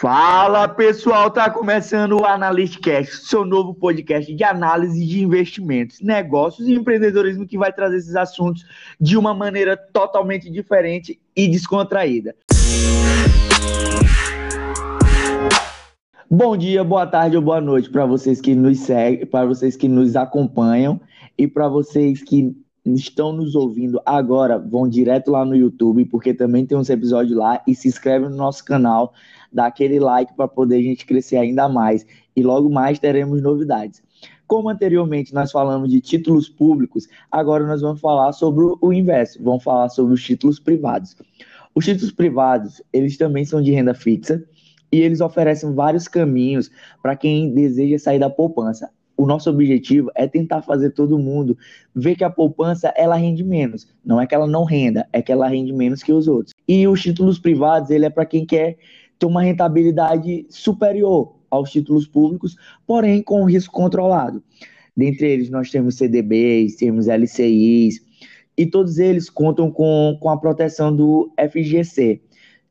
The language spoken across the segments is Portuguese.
Fala pessoal, tá começando o Analystcast, seu novo podcast de análise de investimentos, negócios e empreendedorismo que vai trazer esses assuntos de uma maneira totalmente diferente e descontraída. Bom dia, boa tarde ou boa noite para vocês que nos seguem, para vocês que nos acompanham e para vocês que estão nos ouvindo agora, vão direto lá no YouTube, porque também tem uns episódios lá e se inscreve no nosso canal dá aquele like para poder a gente crescer ainda mais. E logo mais teremos novidades. Como anteriormente nós falamos de títulos públicos, agora nós vamos falar sobre o inverso, vamos falar sobre os títulos privados. Os títulos privados, eles também são de renda fixa e eles oferecem vários caminhos para quem deseja sair da poupança. O nosso objetivo é tentar fazer todo mundo ver que a poupança ela rende menos. Não é que ela não renda, é que ela rende menos que os outros. E os títulos privados, ele é para quem quer ter uma rentabilidade superior aos títulos públicos, porém com risco controlado. Dentre eles, nós temos CDBs, temos LCIs, e todos eles contam com, com a proteção do FGC,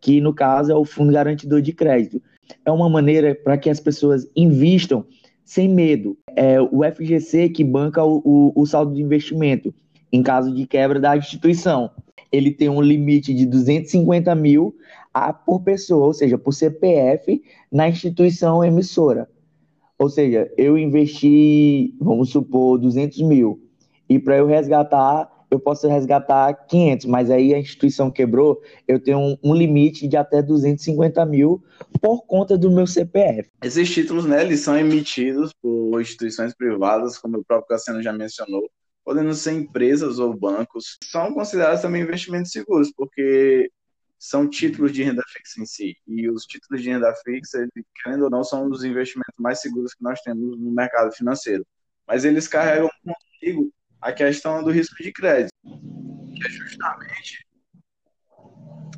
que no caso é o Fundo Garantidor de Crédito. É uma maneira para que as pessoas invistam sem medo. É o FGC que banca o, o, o saldo de investimento em caso de quebra da instituição. Ele tem um limite de 250 mil a, por pessoa, ou seja, por CPF, na instituição emissora. Ou seja, eu investi, vamos supor, 200 mil, e para eu resgatar, eu posso resgatar 500, mas aí a instituição quebrou, eu tenho um, um, limite de até 250 mil por conta do meu CPF. Esses títulos, né, eles são emitidos por instituições privadas, como o próprio Cassiano já mencionou, podendo ser empresas ou bancos. São considerados também investimentos seguros, porque são títulos de renda fixa em si. E os títulos de renda fixa, querendo ou não, são um dos investimentos mais seguros que nós temos no mercado financeiro. Mas eles carregam consigo a questão do risco de crédito, que é justamente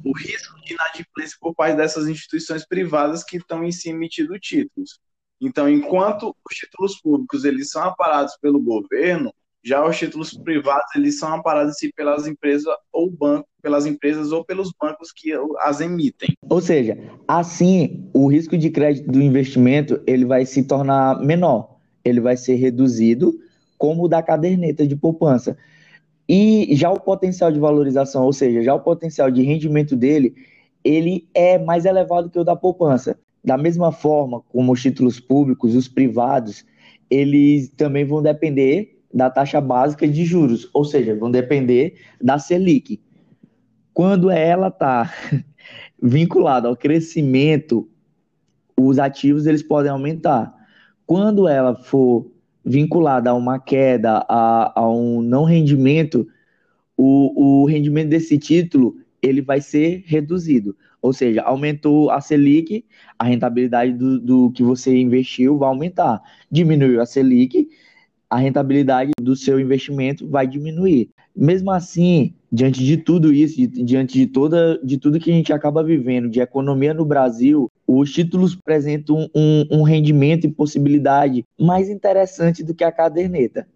o risco de inadimplência por parte dessas instituições privadas que estão em si emitindo títulos. Então, enquanto os títulos públicos eles são aparados pelo governo, já os títulos privados, eles são amparados -se pelas empresas ou banco, pelas empresas ou pelos bancos que as emitem. Ou seja, assim, o risco de crédito do investimento, ele vai se tornar menor, ele vai ser reduzido, como o da caderneta de poupança. E já o potencial de valorização, ou seja, já o potencial de rendimento dele, ele é mais elevado que o da poupança. Da mesma forma como os títulos públicos, os privados, eles também vão depender da taxa básica de juros, ou seja, vão depender da Selic. Quando ela está vinculada ao crescimento, os ativos eles podem aumentar. Quando ela for vinculada a uma queda, a, a um não rendimento, o, o rendimento desse título ele vai ser reduzido. Ou seja, aumentou a Selic, a rentabilidade do, do que você investiu vai aumentar. Diminuiu a Selic, a rentabilidade do seu investimento vai diminuir. Mesmo assim, diante de tudo isso, diante de toda de tudo que a gente acaba vivendo de economia no Brasil, os títulos apresentam um, um rendimento e possibilidade mais interessante do que a caderneta.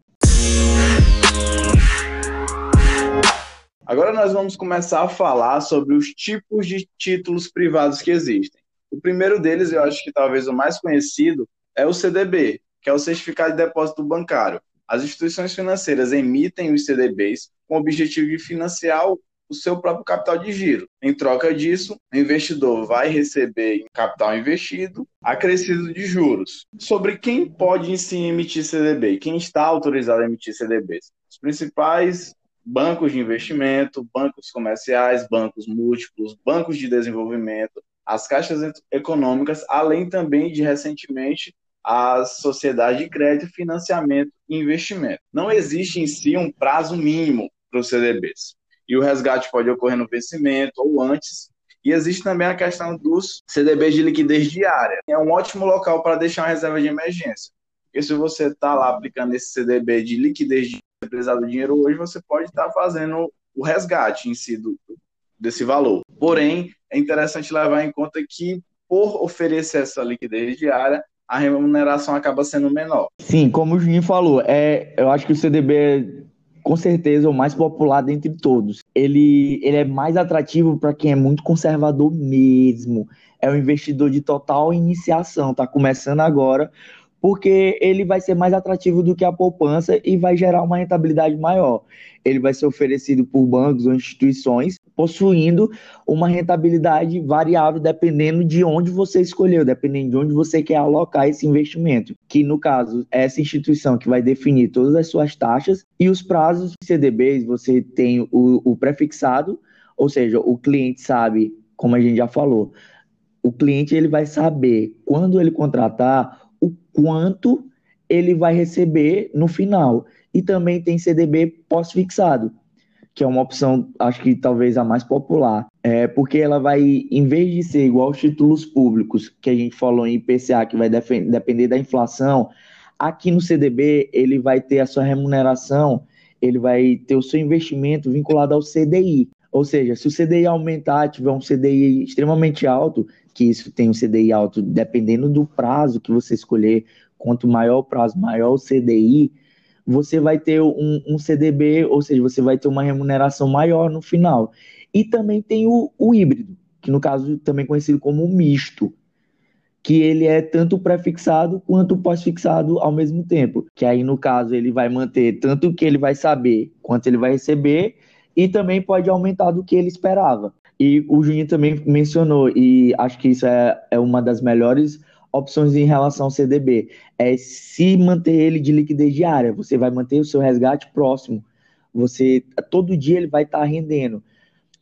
Agora nós vamos começar a falar sobre os tipos de títulos privados que existem. O primeiro deles, eu acho que talvez o mais conhecido, é o CDB, que é o Certificado de Depósito Bancário. As instituições financeiras emitem os CDBs com o objetivo de financiar o seu próprio capital de giro. Em troca disso, o investidor vai receber capital investido acrescido de juros. Sobre quem pode em si emitir CDB, quem está autorizado a emitir CDBs? Os principais bancos de investimento, bancos comerciais, bancos múltiplos, bancos de desenvolvimento, as caixas econômicas, além também de recentemente a sociedade de crédito, financiamento e investimento. Não existe em si um prazo mínimo para os CDBs. E o resgate pode ocorrer no vencimento ou antes. E existe também a questão dos CDBs de liquidez diária. É um ótimo local para deixar uma reserva de emergência. Porque se você está lá aplicando esse CDB de liquidez de precisar do dinheiro hoje, você pode estar tá fazendo o resgate em si do, desse valor. Porém, é interessante levar em conta que, por oferecer essa liquidez diária, a remuneração acaba sendo menor. Sim, como o Juninho falou, é, eu acho que o CDB com certeza o mais popular dentre todos. Ele, ele é mais atrativo para quem é muito conservador mesmo. É um investidor de total iniciação, está começando agora, porque ele vai ser mais atrativo do que a poupança e vai gerar uma rentabilidade maior. Ele vai ser oferecido por bancos ou instituições possuindo uma rentabilidade variável dependendo de onde você escolheu, dependendo de onde você quer alocar esse investimento. Que no caso, é essa instituição que vai definir todas as suas taxas e os prazos CDBs, você tem o, o prefixado, ou seja, o cliente sabe, como a gente já falou, o cliente ele vai saber quando ele contratar quanto ele vai receber no final. E também tem CDB pós-fixado que é uma opção, acho que talvez a mais popular, é porque ela vai, em vez de ser igual aos títulos públicos, que a gente falou em IPCA, que vai depender da inflação, aqui no CDB ele vai ter a sua remuneração, ele vai ter o seu investimento vinculado ao CDI. Ou seja, se o CDI aumentar, tiver um CDI extremamente alto, que isso tem um CDI alto dependendo do prazo que você escolher, quanto maior o prazo, maior o CDI, você vai ter um, um, CDB, ou seja, você vai ter uma remuneração maior no final. E também tem o, o híbrido, que no caso também conhecido como misto, que ele é tanto pré-fixado quanto pós-fixado ao mesmo tempo. Que aí, no caso, ele vai manter tanto que ele vai saber quanto ele vai receber e também pode aumentar do que ele esperava. E o Juninho também mencionou, e acho que isso é, é uma das melhores opções em relação ao CDB. É se manter ele de liquidez diária, você vai manter o seu resgate próximo. Você todo dia ele vai estar tá rendendo.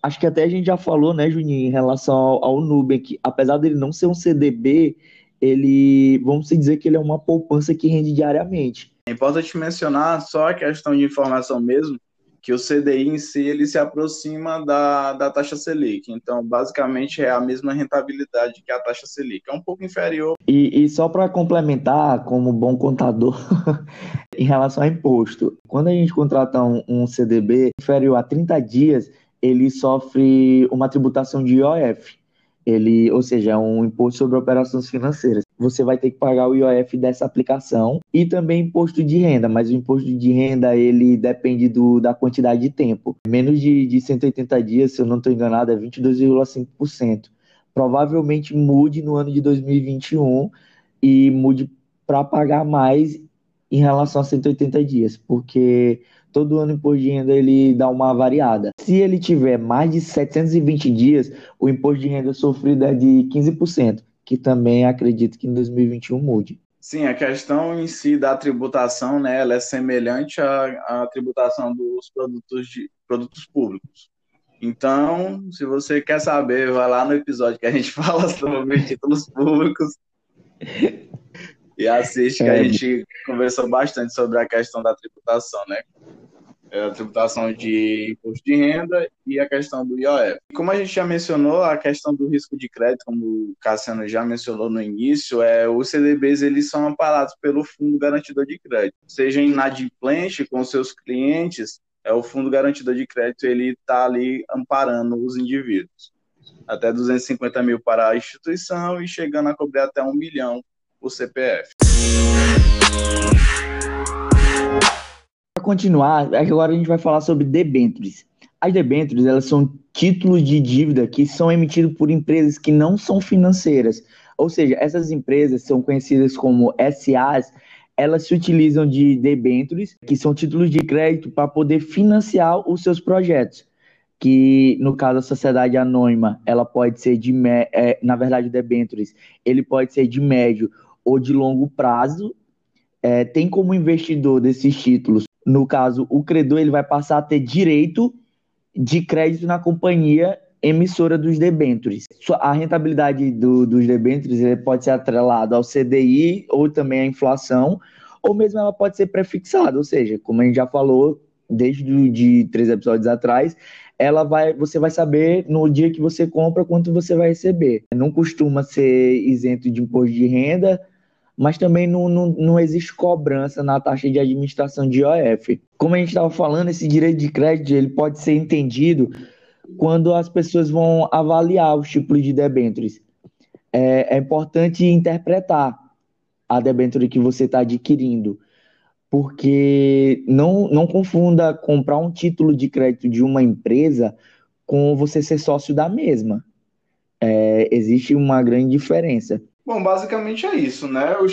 Acho que até a gente já falou, né, Juninho, em relação ao, ao Nubank, apesar dele não ser um CDB, ele, vamos dizer que ele é uma poupança que rende diariamente. É importante mencionar só a questão de informação mesmo, que o CDI em si ele se aproxima da, da taxa Selic. Então, basicamente, é a mesma rentabilidade que a taxa Selic. É um pouco inferior. E, e só para complementar, como bom contador, em relação a imposto, quando a gente contrata um, um CDB inferior a 30 dias, ele sofre uma tributação de IOF ele, ou seja, é um imposto sobre operações financeiras. Você vai ter que pagar o IOF dessa aplicação e também imposto de renda, mas o imposto de renda ele depende do, da quantidade de tempo. Menos de, de 180 dias, se eu não estou enganado, é 22,5%. Provavelmente mude no ano de 2021 e mude para pagar mais em relação a 180 dias, porque todo ano o imposto de renda ele dá uma variada. Se ele tiver mais de 720 dias, o imposto de renda sofrido é de 15%, que também acredito que em 2021 mude. Sim, a questão em si da tributação, né, ela é semelhante à, à tributação dos produtos, de, produtos públicos. Então, se você quer saber, vai lá no episódio que a gente fala sobre títulos públicos e assiste, que a é. gente conversou bastante sobre a questão da tributação, né? É a tributação de imposto de renda e a questão do IOF. Como a gente já mencionou, a questão do risco de crédito, como o Cassiano já mencionou no início, é os CDBs eles são amparados pelo Fundo Garantidor de Crédito. Seja inadimplente com seus clientes, é o Fundo Garantidor de Crédito ele está ali amparando os indivíduos. Até 250 mil para a instituição e chegando a cobrir até um milhão o CPF. Para continuar, agora a gente vai falar sobre debêntures. As debêntures, elas são títulos de dívida que são emitidos por empresas que não são financeiras. Ou seja, essas empresas são conhecidas como SAs, elas se utilizam de debêntures, que são títulos de crédito para poder financiar os seus projetos que no caso a sociedade anônima, ela pode ser de, é, na verdade, o debentures, ele pode ser de médio ou de longo prazo, é, tem como investidor desses títulos, no caso, o credor ele vai passar a ter direito de crédito na companhia emissora dos debêntures. A rentabilidade do, dos debêntures pode ser atrelada ao CDI ou também à inflação, ou mesmo ela pode ser prefixada, ou seja, como a gente já falou desde de três episódios atrás, ela vai, você vai saber no dia que você compra quanto você vai receber. Não costuma ser isento de imposto de renda, mas também não, não, não existe cobrança na taxa de administração de IOF. Como a gente estava falando, esse direito de crédito ele pode ser entendido quando as pessoas vão avaliar os tipos de debêntures. É, é importante interpretar a debênture que você está adquirindo. porque não, não confunda comprar um título de crédito de uma empresa com você ser sócio da mesma. É, existe uma grande diferença. Bom, basicamente é isso, né? O,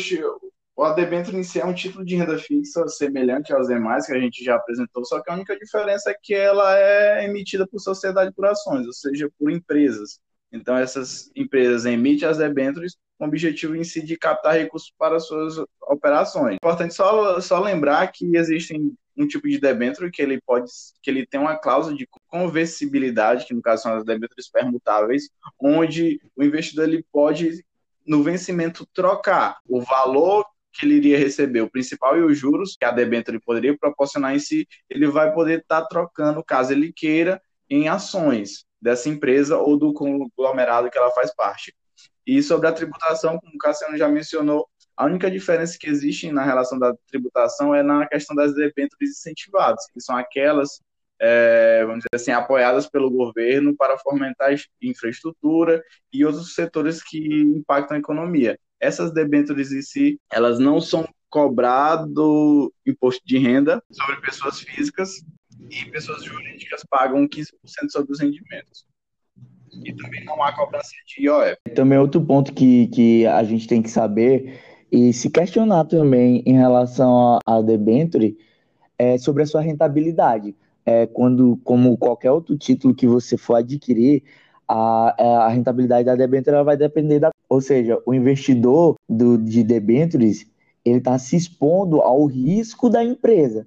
o adebênture em si é um título de renda fixa semelhante aos demais que a gente já apresentou, só que a única diferença é que ela é emitida por sociedade por ações, ou seja, por empresas. Então, essas empresas emitem as debêntures com o objetivo em si de captar recursos para suas operações. Importante só, só lembrar que existem um tipo de debênture que ele pode que ele tem uma cláusula de conversibilidade, que no caso são as debêntures permutáveis, onde o investidor ele pode no vencimento trocar o valor que ele iria receber, o principal e os juros que a debênture poderia proporcionar em si, ele vai poder estar tá trocando, caso ele queira, em ações dessa empresa ou do conglomerado que ela faz parte. E sobre a tributação, como o Cassiano já mencionou, a única diferença que existe na relação da tributação é na questão das debêntures incentivadas, que são aquelas, é, vamos dizer assim, apoiadas pelo governo para fomentar infraestrutura e outros setores que impactam a economia. Essas debêntures em si, elas não são cobrado imposto de renda sobre pessoas físicas e pessoas jurídicas pagam 15% sobre os rendimentos e também não há cobrança de IOF. Também outro ponto que, que a gente tem que saber e se questionar também em relação à debenture é sobre a sua rentabilidade. É, quando, como qualquer outro título que você for adquirir, a, é, a rentabilidade da debenture vai depender da. Ou seja, o investidor do, de debentures ele está se expondo ao risco da empresa,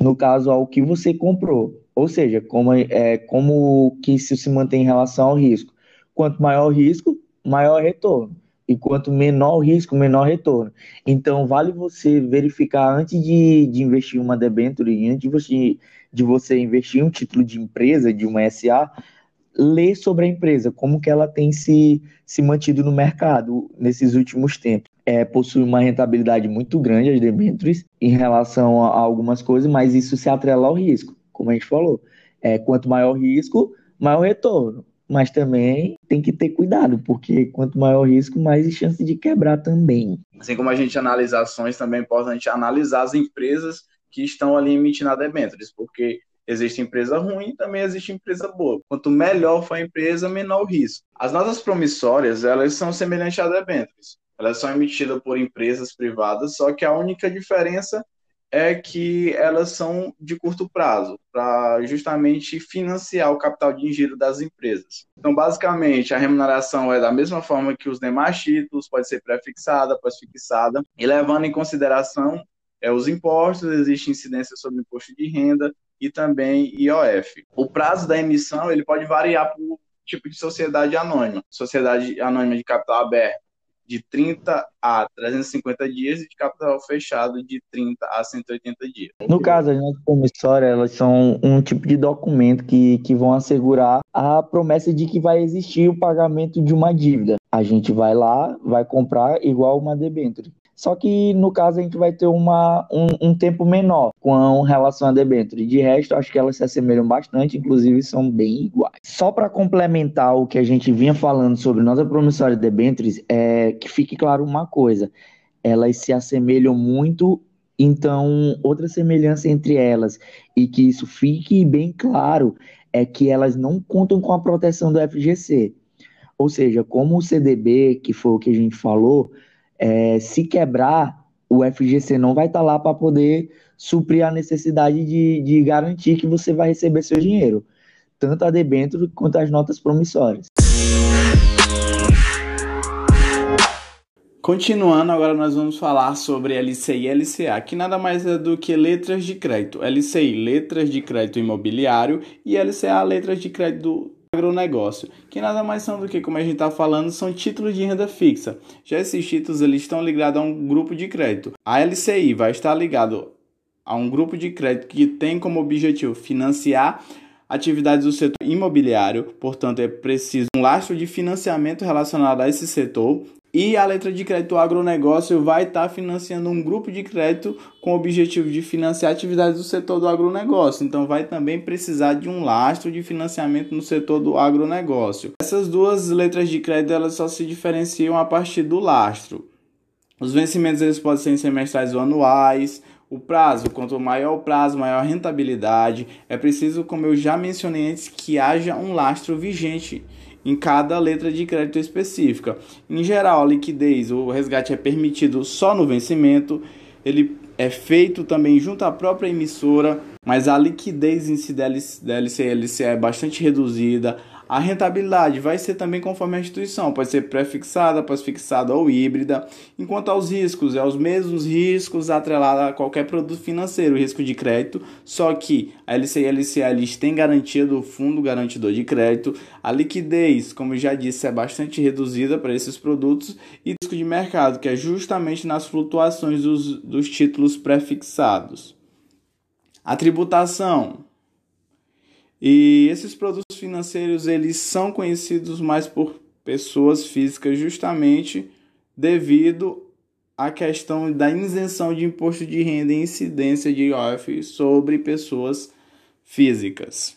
no caso, ao que você comprou. Ou seja, como, é, como que isso se mantém em relação ao risco. Quanto maior o risco, maior retorno. E quanto menor o risco, menor retorno. Então, vale você verificar antes de, de investir uma debenture, antes de você, de você investir em um título de empresa, de uma SA, ler sobre a empresa, como que ela tem se, se mantido no mercado nesses últimos tempos. É, possui uma rentabilidade muito grande as debentures em relação a, a algumas coisas, mas isso se atrela ao risco como a gente falou. É, quanto maior risco, maior retorno. Mas também tem que ter cuidado, porque quanto maior risco, mais chance de quebrar também. Assim como a gente analisa ações, também é importante analisar as empresas que estão ali emitindo a debêntures, porque existe empresa ruim e também existe empresa boa. Quanto melhor for a empresa, menor o risco. As notas promissórias, elas são semelhantes a debêntures. Elas são emitidas por empresas privadas, só que a única diferença é que elas são de curto prazo, para justamente financiar o capital de giro das empresas. Então, basicamente, a remuneração é da mesma forma que os demais títulos, pode ser pré-fixada, pós-fixada, e levando em consideração é, os impostos, existe incidência sobre imposto de renda e também IOF. O prazo da emissão ele pode variar por tipo de sociedade anônima. Sociedade anônima de capital aberto de 30 a 350 dias e de capital fechado de 30 a 180 dias. No caso, as notas promissórias, elas são um tipo de documento que, que vão assegurar a promessa de que vai existir o pagamento de uma dívida. A gente vai lá, vai comprar igual uma debênture. Só que no caso a gente vai ter uma, um, um tempo menor com relação a debênture. De resto, acho que elas se assemelham bastante, inclusive são bem iguais. Só para complementar o que a gente vinha falando sobre nota promissória de debêntures, é que fique claro uma coisa: elas se assemelham muito então, outra semelhança entre elas, e que isso fique bem claro, é que elas não contam com a proteção do FGC. Ou seja, como o CDB, que foi o que a gente falou, é, se quebrar, o FGC não vai estar tá lá para poder suprir a necessidade de, de garantir que você vai receber seu dinheiro, tanto a debênture quanto as notas promissórias. Continuando, agora nós vamos falar sobre LCI e LCA, que nada mais é do que letras de crédito. LCI, letras de crédito imobiliário, e LCA, letras de crédito agronegócio, que nada mais são do que, como a gente está falando, são títulos de renda fixa. Já esses títulos eles estão ligados a um grupo de crédito. A LCI vai estar ligado a um grupo de crédito que tem como objetivo financiar atividades do setor imobiliário, portanto é preciso um lastro de financiamento relacionado a esse setor e a letra de crédito agronegócio vai estar tá financiando um grupo de crédito com o objetivo de financiar atividades do setor do agronegócio. Então, vai também precisar de um lastro de financiamento no setor do agronegócio. Essas duas letras de crédito elas só se diferenciam a partir do lastro. Os vencimentos eles podem ser semestrais ou anuais. O prazo, quanto maior o prazo, maior a rentabilidade. É preciso, como eu já mencionei antes, que haja um lastro vigente em cada letra de crédito específica. Em geral, a liquidez, o resgate é permitido só no vencimento. Ele é feito também junto à própria emissora, mas a liquidez em si da LC, LC é bastante reduzida. A rentabilidade vai ser também conforme a instituição, pode ser pré-fixada, pós-fixada ou híbrida. Enquanto aos riscos, é os mesmos riscos atrelados a qualquer produto financeiro, risco de crédito, só que a LC e a LCA têm garantia do fundo garantidor de crédito. A liquidez, como já disse, é bastante reduzida para esses produtos e risco de mercado, que é justamente nas flutuações dos, dos títulos pré-fixados. A tributação e esses produtos financeiros eles são conhecidos mais por pessoas físicas justamente devido à questão da isenção de imposto de renda e incidência de IOF sobre pessoas físicas.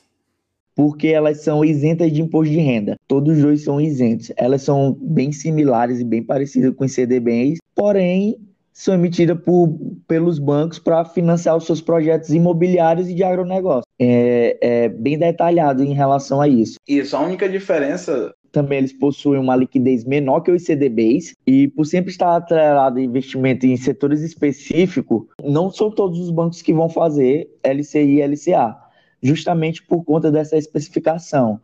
Porque elas são isentas de imposto de renda. Todos os dois são isentos. Elas são bem similares e bem parecidas com os CDBs, porém são emitidas por, pelos bancos para financiar os seus projetos imobiliários e de agronegócio. É, é, bem detalhado em relação a isso. Isso, a única diferença. Também eles possuem uma liquidez menor que os CDBs e, por sempre estar atrelado a investimento em setores específicos, não são todos os bancos que vão fazer LCI e LCA, justamente por conta dessa especificação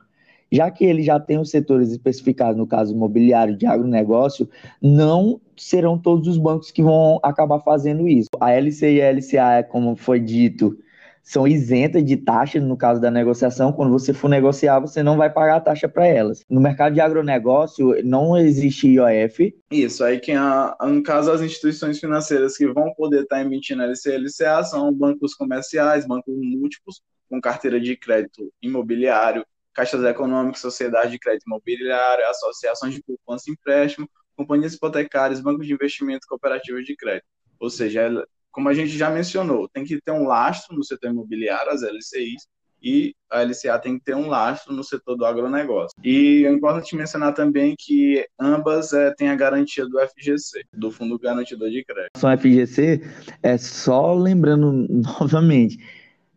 já que ele já tem os setores especificados, no caso imobiliário de agronegócio, não serão todos os bancos que vão acabar fazendo isso. A LC e a LCA, como foi dito, são isentas de taxa no caso da negociação. Quando você for negociar, você não vai pagar a taxa para elas. No mercado de agronegócio, não existe IOF. Isso, aí quem, no caso, as instituições financeiras que vão poder estar tá emitindo LC e LCA são bancos comerciais, bancos múltiplos, com carteira de crédito imobiliário, caixas econômicas, sociedade de crédito imobiliário, associações de poupança e empréstimo, companhias hipotecárias, bancos de investimento, cooperativas de crédito. Ou seja, como a gente já mencionou, tem que ter um lastro no setor imobiliário, as LCIs, e a LCA tem que ter um lastro no setor do agronegócio. E é importante mencionar também que ambas é, têm a garantia do FGC, do Fundo Garantidor de Crédito. Só FGC, é só lembrando novamente,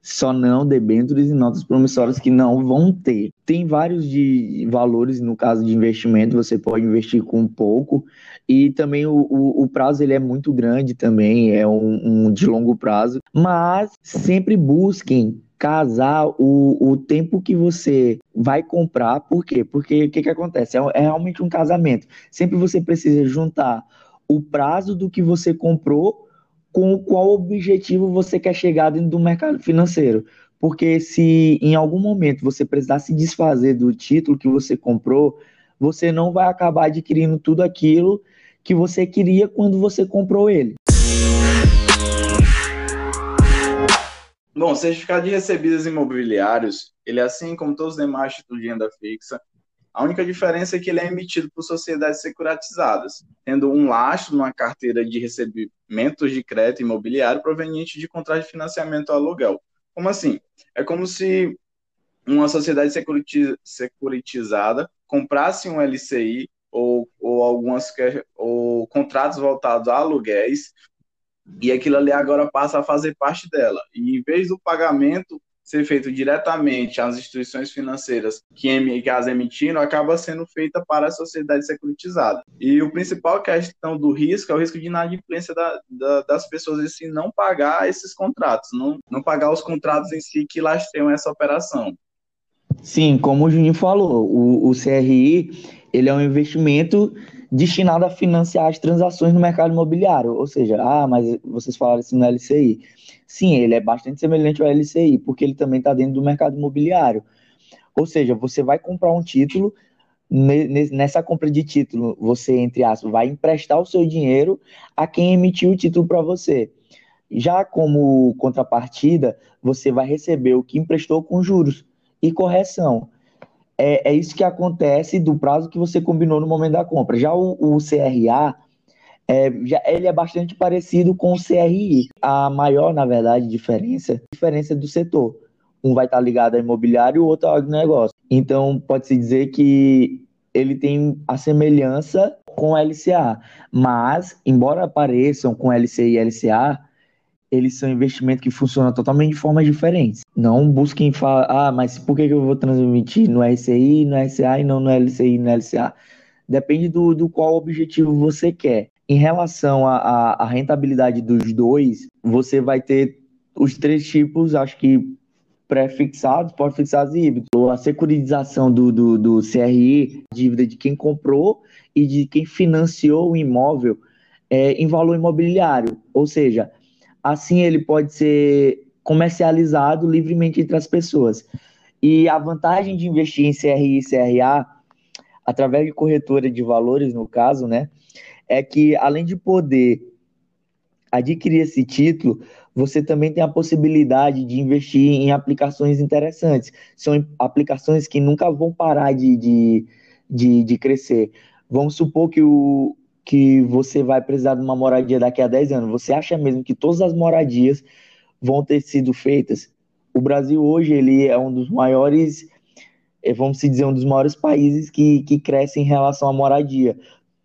só não debêntures e notas promissórias que não vão ter. Tem vários de valores no caso de investimento, você pode investir com pouco e também o, o, o prazo ele é muito grande também, é um, um, de longo prazo, mas sempre busquem casar o, o tempo que você vai comprar, por quê? Porque o que, que acontece? É, é realmente um casamento. Sempre você precisa juntar o prazo do que você comprou com qual objetivo você quer chegar dentro do mercado financeiro. Porque se em algum momento você precisar se desfazer do título que você comprou, você não vai acabar adquirindo tudo aquilo que você queria quando você comprou ele. Bom, certificado de recebidos imobiliários, ele é assim como todos os demais títulos de renda fixa, a única diferença é que ele é emitido por sociedades securatizadas, tendo um lastro numa carteira de recebimentos de crédito imobiliário proveniente de contrato de financiamento ao aluguel. Como assim? É como se uma sociedade securitizada comprasse um LCI ou, ou algumas ou contratos voltados a aluguéis e aquilo ali agora passa a fazer parte dela. E em vez do pagamento ser feito diretamente às instituições financeiras que, as emitiram, acaba sendo feita para a sociedade securitizada. E o principal questão do risco é o risco de inadimplência da, da, das pessoas em não pagar esses contratos, não, não pagar os contratos em si que lastreiam essa operação. Sim, como o Juninho falou, o, o CRI ele é um investimento destinado a financiar as transações no mercado imobiliário. Ou seja, ah, mas vocês falaram assim no LCI. Sim, ele é bastante semelhante ao LCI, porque ele também está dentro do mercado imobiliário. Ou seja, você vai comprar um título, nessa compra de título, você, entre aspas, vai emprestar o seu dinheiro a quem emitiu o título para você. Já como contrapartida, você vai receber o que emprestou com juros e correção. É, é isso que acontece do prazo que você combinou no momento da compra. Já o, o CRA, é, já, ele é bastante parecido com o CRI. A maior, na verdade, diferença, diferença do setor. Um vai estar ligado ao imobiliário e o outro ao agronegócio. Então, pode-se dizer que ele tem a semelhança com o LCA. Mas, embora apareçam com LCI e LCA, eles são investimentos que funcionam totalmente de formas diferentes. Não busquem falar, ah, mas por que eu vou transmitir no RCI, no RCA e não no LCI no LCA? Depende do, do qual objetivo você quer. Em relação à rentabilidade dos dois, você vai ter os três tipos, acho que pré-fixados, pós-fixados e híbridos. A securitização do, do, do CRI, dívida de quem comprou e de quem financiou o imóvel é, em valor imobiliário. Ou seja, assim ele pode ser comercializado livremente entre as pessoas. E a vantagem de investir em CRI e CRA, através de corretora de valores, no caso, né, é que além de poder adquirir esse título, você também tem a possibilidade de investir em aplicações interessantes. São aplicações que nunca vão parar de, de, de, de crescer. Vamos supor que, o, que você vai precisar de uma moradia daqui a 10 anos. Você acha mesmo que todas as moradias vão ter sido feitas? O Brasil hoje ele é um dos maiores, eh, vamos dizer, um dos maiores países que, que cresce em relação à moradia.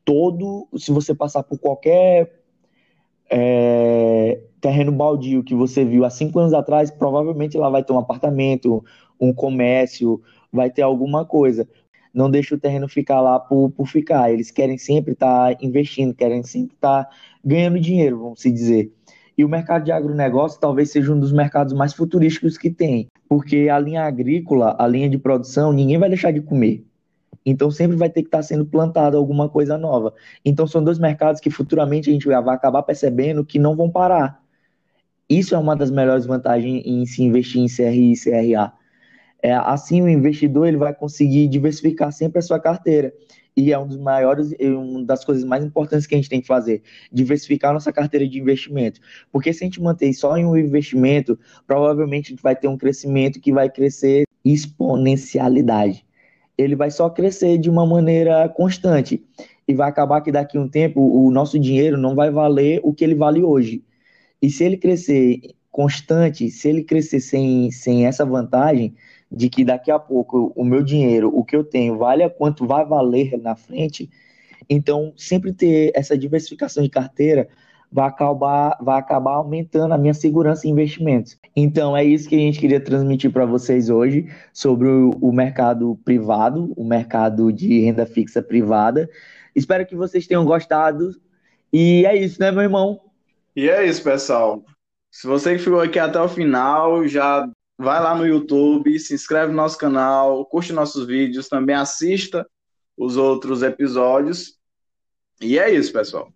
Todo, se você passar por qualquer é, terreno baldio que você viu há cinco anos atrás, provavelmente lá vai ter um apartamento, um comércio, vai ter alguma coisa. Não deixa o terreno ficar lá por, por ficar. Eles querem sempre estar tá investindo, querem sempre estar tá ganhando dinheiro, vamos se dizer. E o mercado de agronegócio talvez seja um dos mercados mais futurísticos que tem, porque a linha agrícola, a linha de produção, ninguém vai deixar de comer. Então sempre vai ter que estar tá sendo plantado alguma coisa nova. Então são dois mercados que futuramente a gente vai acabar percebendo que não vão parar. Isso é uma das melhores vantagens em se investir em CRI e CRA. É, assim, o investidor ele vai conseguir diversificar sempre a sua carteira. E é um dos maiores, uma das coisas mais importantes que a gente tem que fazer, diversificar nossa carteira de investimento. Porque se a gente manter só em um investimento, provavelmente a gente vai ter um crescimento que vai crescer exponencialidade. Ele vai só crescer de uma maneira constante. E vai acabar que daqui a um tempo o nosso dinheiro não vai valer o que ele vale hoje. E se ele crescer constante, se ele crescer sem, sem essa vantagem de que daqui a pouco o meu dinheiro, o que eu tenho, vale a quanto vai valer na frente, então sempre ter essa diversificação de carteira vai acabar, vai acabar aumentando a minha segurança em investimentos. Então é isso que a gente queria transmitir para vocês hoje sobre o, o mercado privado, o mercado de renda fixa privada. Espero que vocês tenham gostado. E é isso, né, meu irmão? E é isso, pessoal. Se você ficou aqui até o final, já vai lá no YouTube, se inscreve no nosso canal, curte nossos vídeos, também assista os outros episódios. E é isso, pessoal.